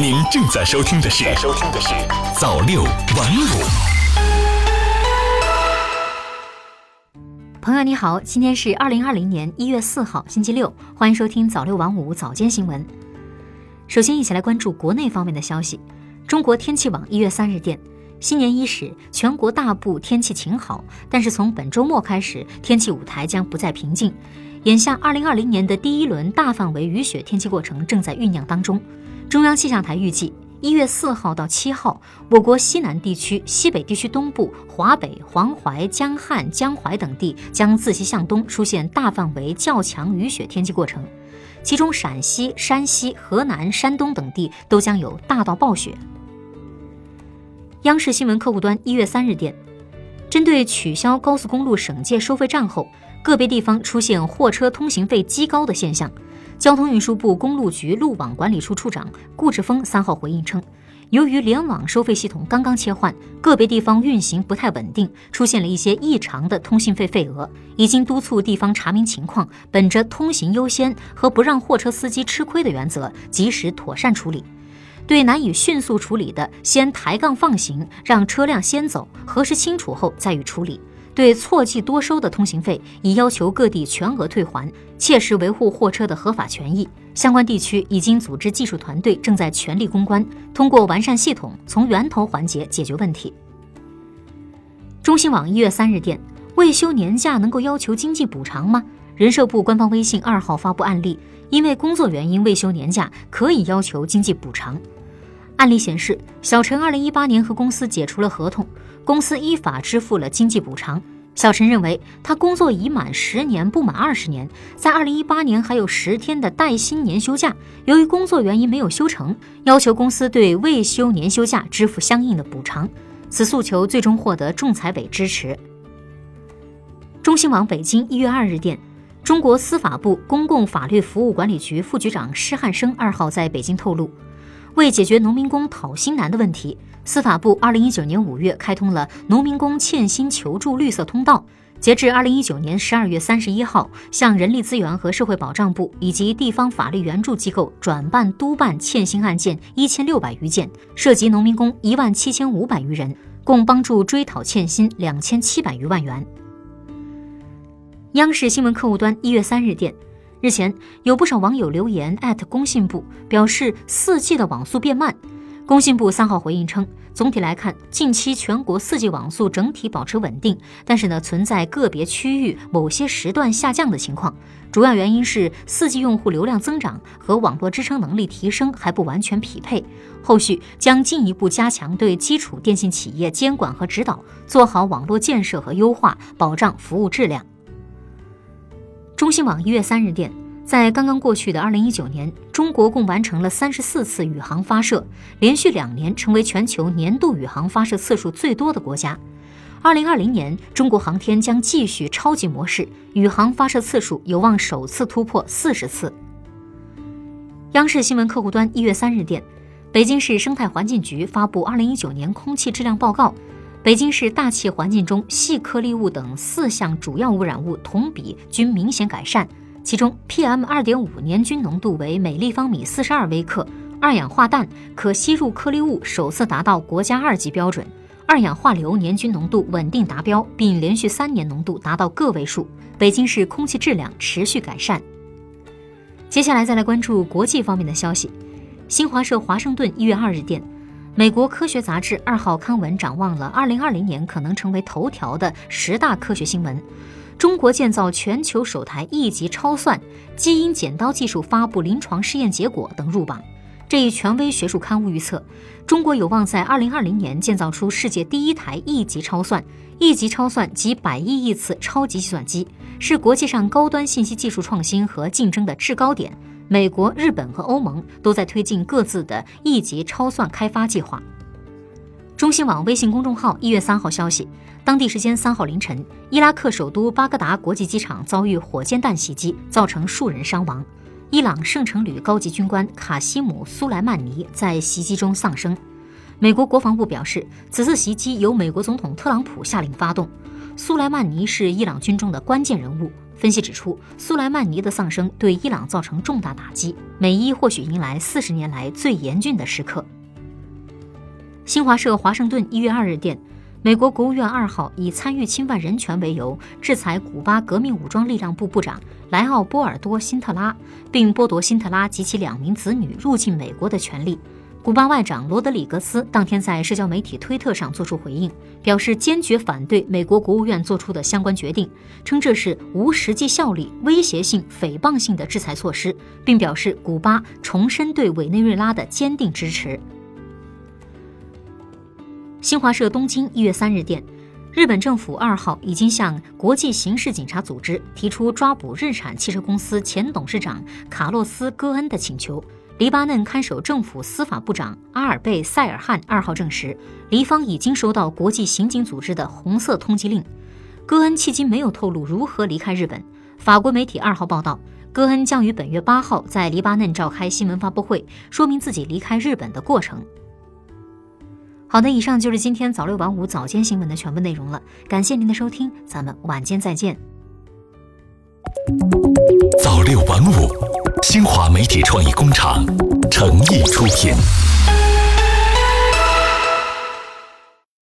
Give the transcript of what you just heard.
您正在收听的是《收听的是早六晚五》。朋友你好，今天是二零二零年一月四号，星期六，欢迎收听早六晚五早间新闻。首先，一起来关注国内方面的消息。中国天气网一月三日电。新年伊始，全国大部天气晴好，但是从本周末开始，天气舞台将不再平静。眼下，二零二零年的第一轮大范围雨雪天气过程正在酝酿当中。中央气象台预计，一月四号到七号，我国西南地区、西北地区东部、华北、黄淮、江汉、江淮等地将自西向东出现大范围较强雨雪天气过程，其中陕西、山西、河南、山东等地都将有大到暴雪。央视新闻客户端一月三日电，针对取消高速公路省界收费站后，个别地方出现货车通行费畸高的现象。交通运输部公路局路网管理处处长顾志峰三号回应称，由于联网收费系统刚刚切换，个别地方运行不太稳定，出现了一些异常的通信费费额，已经督促地方查明情况，本着通行优先和不让货车司机吃亏的原则，及时妥善处理。对难以迅速处理的，先抬杠放行，让车辆先走，核实清楚后再予处理。对错记多收的通行费，已要求各地全额退还，切实维护货车的合法权益。相关地区已经组织技术团队，正在全力攻关，通过完善系统，从源头环节解决问题。中新网一月三日电，未休年假能够要求经济补偿吗？人社部官方微信二号发布案例，因为工作原因未休年假，可以要求经济补偿。案例显示，小陈二零一八年和公司解除了合同，公司依法支付了经济补偿。小陈认为，他工作已满十年，不满二十年，在二零一八年还有十天的带薪年休假，由于工作原因没有休成，要求公司对未休年休假支付相应的补偿。此诉求最终获得仲裁委支持。中新网北京一月二日电，中国司法部公共法律服务管理局副局长施汉生二号在北京透露。为解决农民工讨薪难的问题，司法部二零一九年五月开通了农民工欠薪求助绿色通道。截至二零一九年十二月三十一号，向人力资源和社会保障部以及地方法律援助机构转办督办欠薪案件一千六百余件，涉及农民工一万七千五百余人，共帮助追讨欠薪两千七百余万元。央视新闻客户端一月三日电。日前，有不少网友留言艾特工信部，表示四 G 的网速变慢。工信部三号回应称，总体来看，近期全国四 G 网速整体保持稳定，但是呢，存在个别区域某些时段下降的情况，主要原因是四 G 用户流量增长和网络支撑能力提升还不完全匹配。后续将进一步加强对基础电信企业监管和指导，做好网络建设和优化，保障服务质量。中新网一月三日电，在刚刚过去的二零一九年，中国共完成了三十四次宇航发射，连续两年成为全球年度宇航发射次数最多的国家。二零二零年，中国航天将继续超级模式，宇航发射次数有望首次突破四十次。央视新闻客户端一月三日电，北京市生态环境局发布二零一九年空气质量报告。北京市大气环境中细颗粒物等四项主要污染物同比均明显改善，其中 PM 二点五年均浓度为每立方米四十二微克，二氧化氮可吸入颗粒物首次达到国家二级标准，二氧化硫年均浓度稳定达标，并连续三年浓度达到个位数。北京市空气质量持续改善。接下来再来关注国际方面的消息，新华社华盛顿一月二日电。美国科学杂志二号刊文展望了二零二零年可能成为头条的十大科学新闻，中国建造全球首台一级超算，基因剪刀技术发布临床试验结果等入榜。这一权威学术刊物预测，中国有望在二零二零年建造出世界第一台一级超算。一级超算及百亿亿次超级计算机，是国际上高端信息技术创新和竞争的制高点。美国、日本和欧盟都在推进各自的一级超算开发计划。中新网微信公众号一月三号消息，当地时间三号凌晨，伊拉克首都巴格达国际机场遭遇火箭弹袭击，造成数人伤亡。伊朗圣城旅高级军官卡西姆·苏莱曼尼在袭击中丧生。美国国防部表示，此次袭击由美国总统特朗普下令发动。苏莱曼尼是伊朗军中的关键人物。分析指出，苏莱曼尼的丧生对伊朗造成重大打击，美伊或许迎来四十年来最严峻的时刻。新华社华盛顿一月二日电，美国国务院二号以参与侵犯人权为由，制裁古巴革命武装力量部部长莱奥波尔多·辛特拉，并剥夺辛特拉及其两名子女入境美国的权利。古巴外长罗德里格斯当天在社交媒体推特上作出回应，表示坚决反对美国国务院做出的相关决定，称这是无实际效力、威胁性、诽谤性的制裁措施，并表示古巴重申对委内瑞拉的坚定支持。新华社东京一月三日电，日本政府二号已经向国际刑事警察组织提出抓捕日产汽车公司前董事长卡洛斯·戈恩的请求。黎巴嫩看守政府司法部长阿尔贝塞尔汗二号证实，黎方已经收到国际刑警组织的红色通缉令。戈恩迄今没有透露如何离开日本。法国媒体二号报道，戈恩将于本月八号在黎巴嫩召开新闻发布会，说明自己离开日本的过程。好的，以上就是今天早六晚五早间新闻的全部内容了。感谢您的收听，咱们晚间再见。早六晚五。新华媒体创意工厂诚意出品。